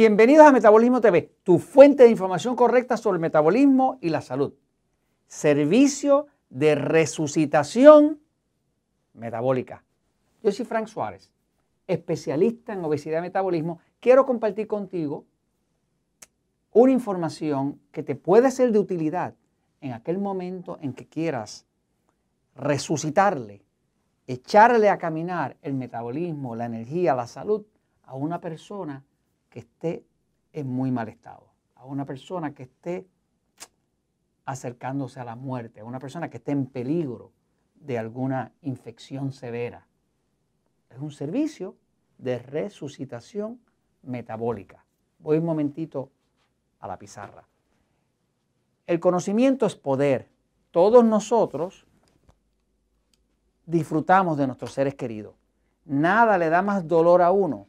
Bienvenidos a Metabolismo TV, tu fuente de información correcta sobre el metabolismo y la salud. Servicio de resucitación metabólica. Yo soy Frank Suárez, especialista en obesidad y metabolismo. Quiero compartir contigo una información que te puede ser de utilidad en aquel momento en que quieras resucitarle, echarle a caminar el metabolismo, la energía, la salud a una persona que esté en muy mal estado, a una persona que esté acercándose a la muerte, a una persona que esté en peligro de alguna infección severa. Es un servicio de resucitación metabólica. Voy un momentito a la pizarra. El conocimiento es poder. Todos nosotros disfrutamos de nuestros seres queridos. Nada le da más dolor a uno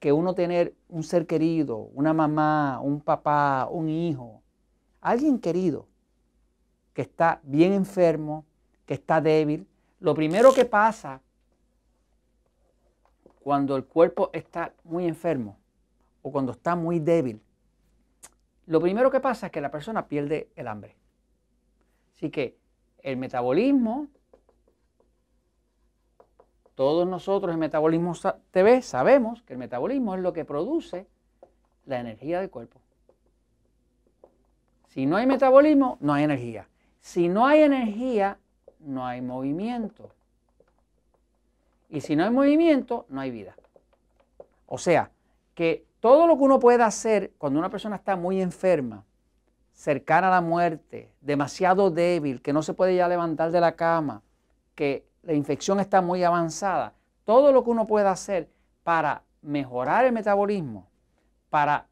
que uno tener un ser querido, una mamá, un papá, un hijo, alguien querido que está bien enfermo, que está débil. Lo primero que pasa cuando el cuerpo está muy enfermo o cuando está muy débil, lo primero que pasa es que la persona pierde el hambre. Así que el metabolismo todos nosotros en Metabolismo TV sabemos que el metabolismo es lo que produce la energía del cuerpo. Si no hay metabolismo, no hay energía. Si no hay energía, no hay movimiento. Y si no hay movimiento, no hay vida. O sea, que todo lo que uno pueda hacer cuando una persona está muy enferma, cercana a la muerte, demasiado débil, que no se puede ya levantar de la cama, que la infección está muy avanzada, todo lo que uno pueda hacer para mejorar el metabolismo, para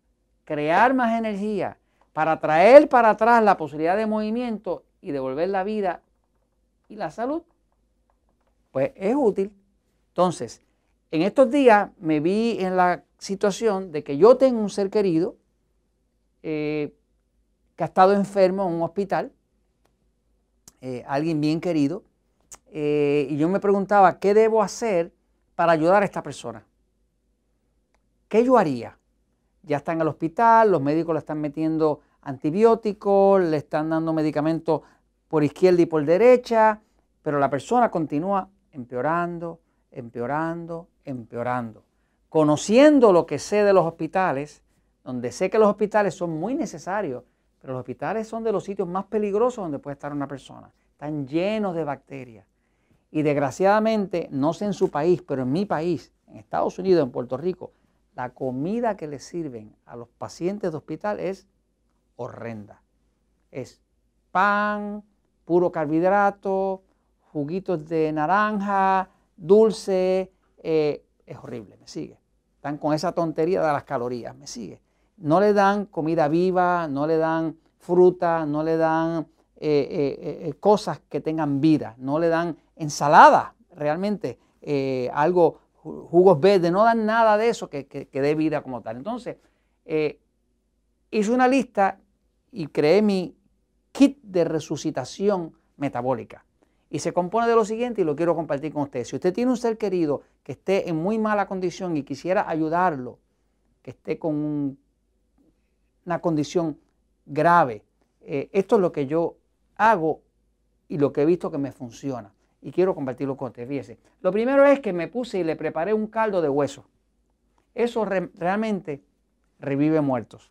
crear más energía, para traer para atrás la posibilidad de movimiento y devolver la vida y la salud, pues es útil. Entonces, en estos días me vi en la situación de que yo tengo un ser querido eh, que ha estado enfermo en un hospital, eh, alguien bien querido, eh, y yo me preguntaba, ¿qué debo hacer para ayudar a esta persona? ¿Qué yo haría? Ya está en el hospital, los médicos le están metiendo antibióticos, le están dando medicamentos por izquierda y por derecha, pero la persona continúa empeorando, empeorando, empeorando. Conociendo lo que sé de los hospitales, donde sé que los hospitales son muy necesarios, pero los hospitales son de los sitios más peligrosos donde puede estar una persona. Están llenos de bacterias. Y desgraciadamente, no sé en su país, pero en mi país, en Estados Unidos, en Puerto Rico, la comida que le sirven a los pacientes de hospital es horrenda. Es pan, puro carbohidrato, juguitos de naranja, dulce, eh, es horrible, me sigue. Están con esa tontería de las calorías, me sigue. No le dan comida viva, no le dan fruta, no le dan eh, eh, cosas que tengan vida, no le dan ensalada, realmente, eh, algo, jugos verdes, no dan nada de eso que, que, dé vida como tal. Entonces, eh, hice una lista y creé mi kit de resucitación metabólica. Y se compone de lo siguiente y lo quiero compartir con ustedes. Si usted tiene un ser querido que esté en muy mala condición y quisiera ayudarlo, que esté con una condición grave, eh, esto es lo que yo hago y lo que he visto que me funciona y quiero compartirlo con ustedes. Lo primero es que me puse y le preparé un caldo de hueso. Eso realmente revive muertos.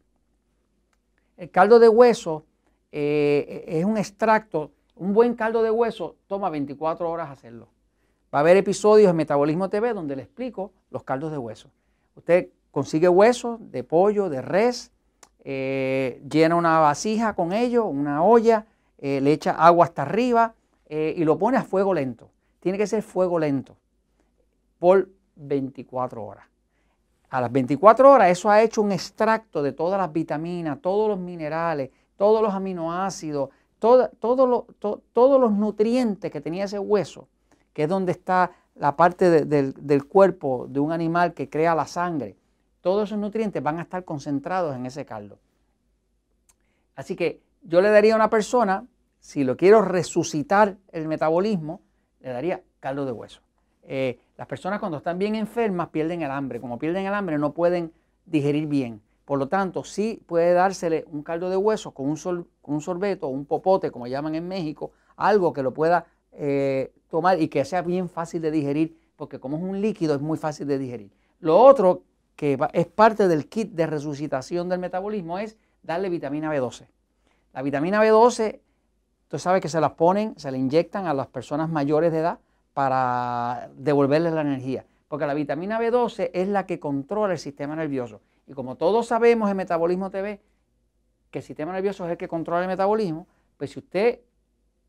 El caldo de hueso eh, es un extracto, un buen caldo de hueso toma 24 horas hacerlo. Va a haber episodios en Metabolismo TV donde le explico los caldos de hueso. Usted consigue huesos de pollo, de res, eh, llena una vasija con ello, una olla, eh, le echa agua hasta arriba, eh, y lo pone a fuego lento. Tiene que ser fuego lento por 24 horas. A las 24 horas eso ha hecho un extracto de todas las vitaminas, todos los minerales, todos los aminoácidos, todo, todos los nutrientes que tenía ese hueso, que es donde está la parte del cuerpo de un animal que crea la sangre. Todos esos nutrientes van a estar concentrados en ese caldo. Así que yo le daría a una persona si lo quiero resucitar el metabolismo, le daría caldo de hueso. Eh, las personas cuando están bien enfermas pierden el hambre. Como pierden el hambre no pueden digerir bien. Por lo tanto, sí puede dársele un caldo de hueso con un, con un sorbeto, un popote, como llaman en México, algo que lo pueda eh, tomar y que sea bien fácil de digerir, porque como es un líquido es muy fácil de digerir. Lo otro que es parte del kit de resucitación del metabolismo es darle vitamina B12. La vitamina B12, tú sabes que se las ponen, se le inyectan a las personas mayores de edad para devolverles la energía, porque la vitamina B12 es la que controla el sistema nervioso. Y como todos sabemos en Metabolismo TV que el sistema nervioso es el que controla el metabolismo, pues si usted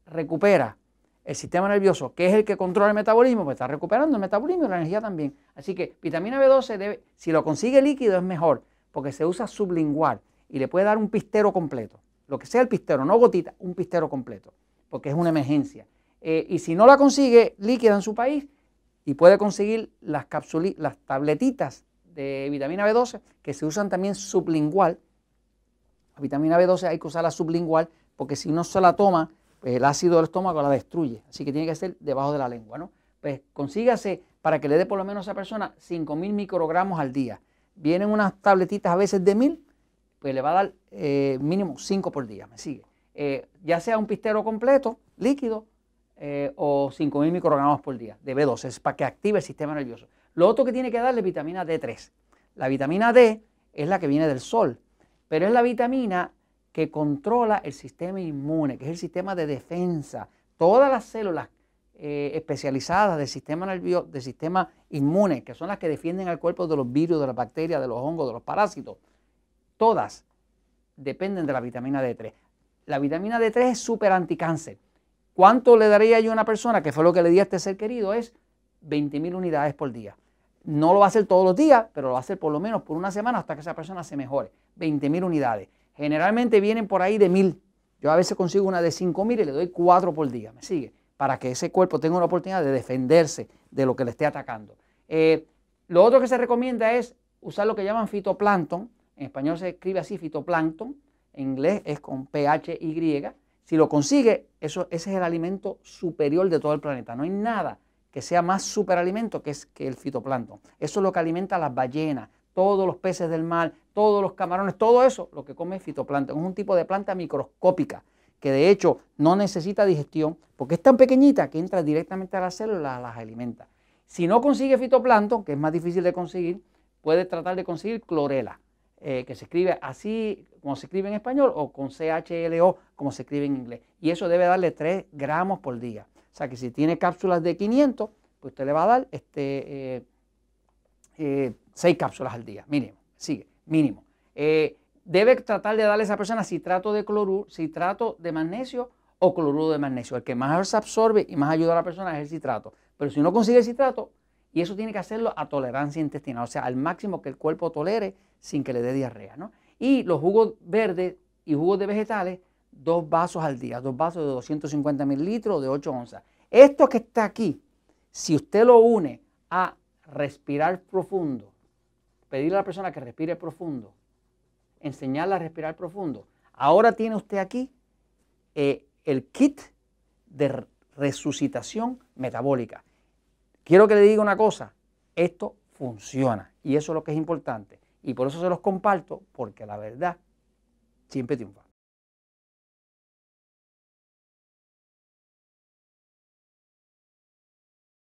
recupera el sistema nervioso, que es el que controla el metabolismo, pues está recuperando el metabolismo y la energía también. Así que vitamina B12, debe, si lo consigue líquido es mejor, porque se usa sublingual y le puede dar un pistero completo. Lo que sea el pistero, no gotita, un pistero completo, porque es una emergencia. Eh, y si no la consigue líquida en su país, y puede conseguir las, las tabletitas de vitamina B12, que se usan también sublingual. La vitamina B12 hay que usarla sublingual, porque si no se la toma, pues el ácido del estómago la destruye. Así que tiene que ser debajo de la lengua, ¿no? Pues consígase para que le dé por lo menos a esa persona 5.000 microgramos al día. Vienen unas tabletitas a veces de 1.000, pues le va a dar eh, mínimo 5 por día, me sigue. Eh, ya sea un pistero completo, líquido, eh, o 5.000 microgramos por día de B12, es para que active el sistema nervioso. Lo otro que tiene que darle es vitamina D3. La vitamina D es la que viene del sol, pero es la vitamina que controla el sistema inmune, que es el sistema de defensa. Todas las células eh, especializadas del sistema nervioso, del sistema inmune, que son las que defienden al cuerpo de los virus, de las bacterias, de los hongos, de los parásitos, todas dependen de la vitamina D3. La vitamina D3 es súper anticáncer. ¿Cuánto le daría yo a una persona, que fue lo que le di a este ser querido? Es 20.000 unidades por día. No lo va a hacer todos los días, pero lo va a hacer por lo menos por una semana hasta que esa persona se mejore. 20.000 unidades. Generalmente vienen por ahí de mil. Yo a veces consigo una de cinco mil y le doy cuatro por día. ¿Me sigue? Para que ese cuerpo tenga una oportunidad de defenderse de lo que le esté atacando. Eh, lo otro que se recomienda es usar lo que llaman fitoplancton. En español se escribe así, fitoplancton. En inglés es con PHY. Si lo consigue, eso, ese es el alimento superior de todo el planeta. No hay nada que sea más superalimento que, es, que el fitoplancton. Eso es lo que alimenta a las ballenas, todos los peces del mar, todos los camarones, todo eso lo que come fitoplancton. Es un tipo de planta microscópica que de hecho no necesita digestión porque es tan pequeñita que entra directamente a las células, las alimenta. Si no consigue fitoplancton, que es más difícil de conseguir, puede tratar de conseguir clorela, eh, que se escribe así como se escribe en español o con CHLO como se escribe en inglés. Y eso debe darle 3 gramos por día. O sea que si tiene cápsulas de 500, pues usted le va a dar este, eh, eh, seis cápsulas al día, mínimo, sigue, mínimo. Eh, debe tratar de darle a esa persona citrato de cloruro, citrato de magnesio o cloruro de magnesio. El que más se absorbe y más ayuda a la persona es el citrato. Pero si no consigue el citrato, y eso tiene que hacerlo a tolerancia intestinal, o sea, al máximo que el cuerpo tolere sin que le dé diarrea. ¿no? Y los jugos verdes y jugos de vegetales, dos vasos al día, dos vasos de 250 mililitros de 8 onzas. Esto que está aquí, si usted lo une a respirar profundo, pedirle a la persona que respire profundo, enseñarle a respirar profundo. Ahora tiene usted aquí eh, el kit de resucitación metabólica. Quiero que le diga una cosa, esto funciona y eso es lo que es importante. Y por eso se los comparto, porque la verdad siempre triunfa.